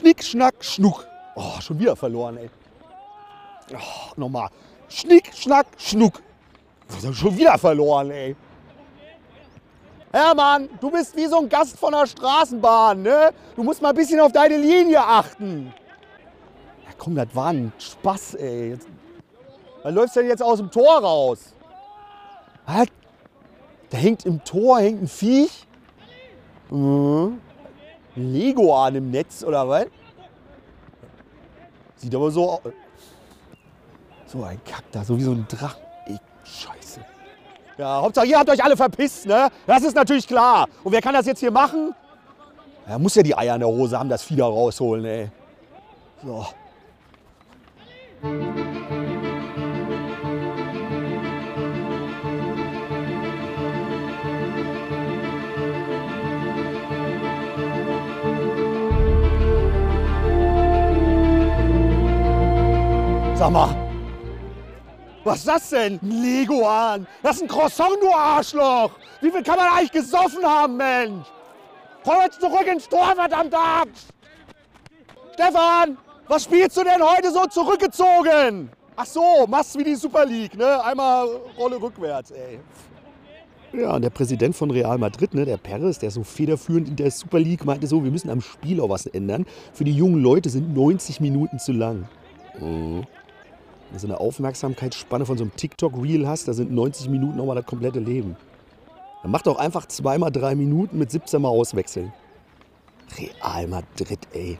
Schnick, Schnack, Schnuck. Oh, schon wieder verloren, ey. Oh, nochmal. Schnick, Schnack, Schnuck. Schon wieder verloren, ey. Hermann, du bist wie so ein Gast von der Straßenbahn, ne? Du musst mal ein bisschen auf deine Linie achten. Ja, komm, das war ein Spaß, ey. Jetzt, was läufst denn jetzt aus dem Tor raus? Was? Da hängt im Tor hängt ein Viech? Mhm. Ein Leguan im Netz oder was? Sieht aber so aus. So ein Kack da, so wie so ein Drachen. Ey, Scheiße. Ja, Hauptsache ihr habt euch alle verpisst, ne? Das ist natürlich klar. Und wer kann das jetzt hier machen? Er muss ja die Eier in der Hose haben, das Vieh da rausholen, ey. So. Sag mal, was ist das denn? Ein Leguan. Das ist ein Croissant, du Arschloch. Wie viel kann man eigentlich gesoffen haben, Mensch? Komm jetzt zurück ins Tor, verdammt Axt. Stefan, was spielst du denn heute so zurückgezogen? Ach so, machst wie die Super League, ne? Einmal Rolle rückwärts, ey. Ja, und der Präsident von Real Madrid, ne, der Perez, der so federführend in der Super League, meinte so, wir müssen am Spiel auch was ändern. Für die jungen Leute sind 90 Minuten zu lang. Mhm. Wenn du so eine Aufmerksamkeitsspanne von so einem TikTok-Reel hast, da sind 90 Minuten nochmal das komplette Leben. Dann mach doch einfach zweimal drei Minuten mit 17 Mal auswechseln. Real Madrid, ey.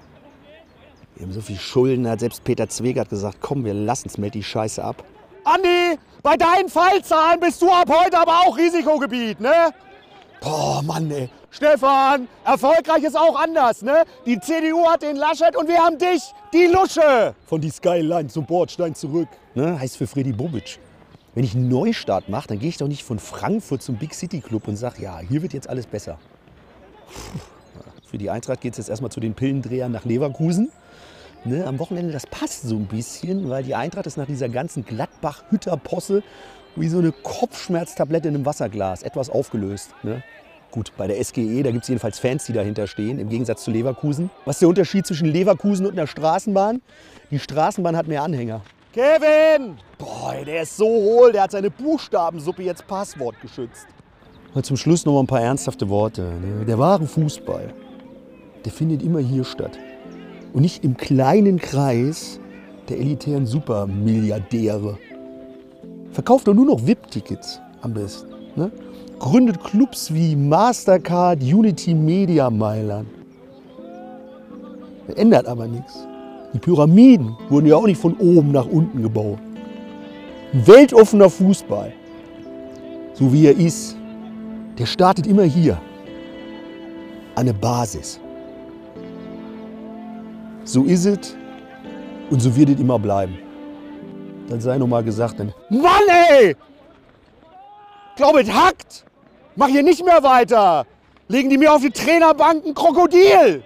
Wir haben so viel Schulden, hat selbst Peter Zwegert gesagt, komm, wir lassen's, meld die Scheiße ab. Andi, bei deinen Fallzahlen bist du ab heute aber auch Risikogebiet, ne? Boah, Mann, ey. Stefan, erfolgreich ist auch anders, ne? Die CDU hat den Laschet und wir haben dich, die Lusche. Von die Skyline zum Bordstein zurück. Ne? Heißt für Freddy Bobic. Wenn ich einen Neustart mache, dann gehe ich doch nicht von Frankfurt zum Big City Club und sage, ja, hier wird jetzt alles besser. Für die Eintracht geht es jetzt erstmal zu den Pillendrehern nach Leverkusen. Ne, am Wochenende, das passt so ein bisschen, weil die Eintracht ist nach dieser ganzen Gladbach-Hütter-Posse wie so eine Kopfschmerztablette in einem Wasserglas, etwas aufgelöst. Ne? Gut, bei der SGE, da gibt es jedenfalls Fans, die dahinter stehen, im Gegensatz zu Leverkusen. Was ist der Unterschied zwischen Leverkusen und einer Straßenbahn? Die Straßenbahn hat mehr Anhänger. Kevin! Boah, der ist so hohl, der hat seine Buchstabensuppe jetzt Passwort geschützt. Und zum Schluss noch mal ein paar ernsthafte Worte. Ne? Der wahre Fußball, der findet immer hier statt. Und nicht im kleinen Kreis der elitären Supermilliardäre. Verkauft doch nur noch VIP-Tickets am besten. Ne? Gründet Clubs wie Mastercard, Unity Media Mailand. Ändert aber nichts. Die Pyramiden wurden ja auch nicht von oben nach unten gebaut. Ein weltoffener Fußball, so wie er ist, der startet immer hier. An der Basis. So ist es und so wird es immer bleiben. Dann sei noch mal gesagt, dann Mann ey! Glaube, es hackt! Mach hier nicht mehr weiter! Legen die mir auf die Trainerbank ein Krokodil!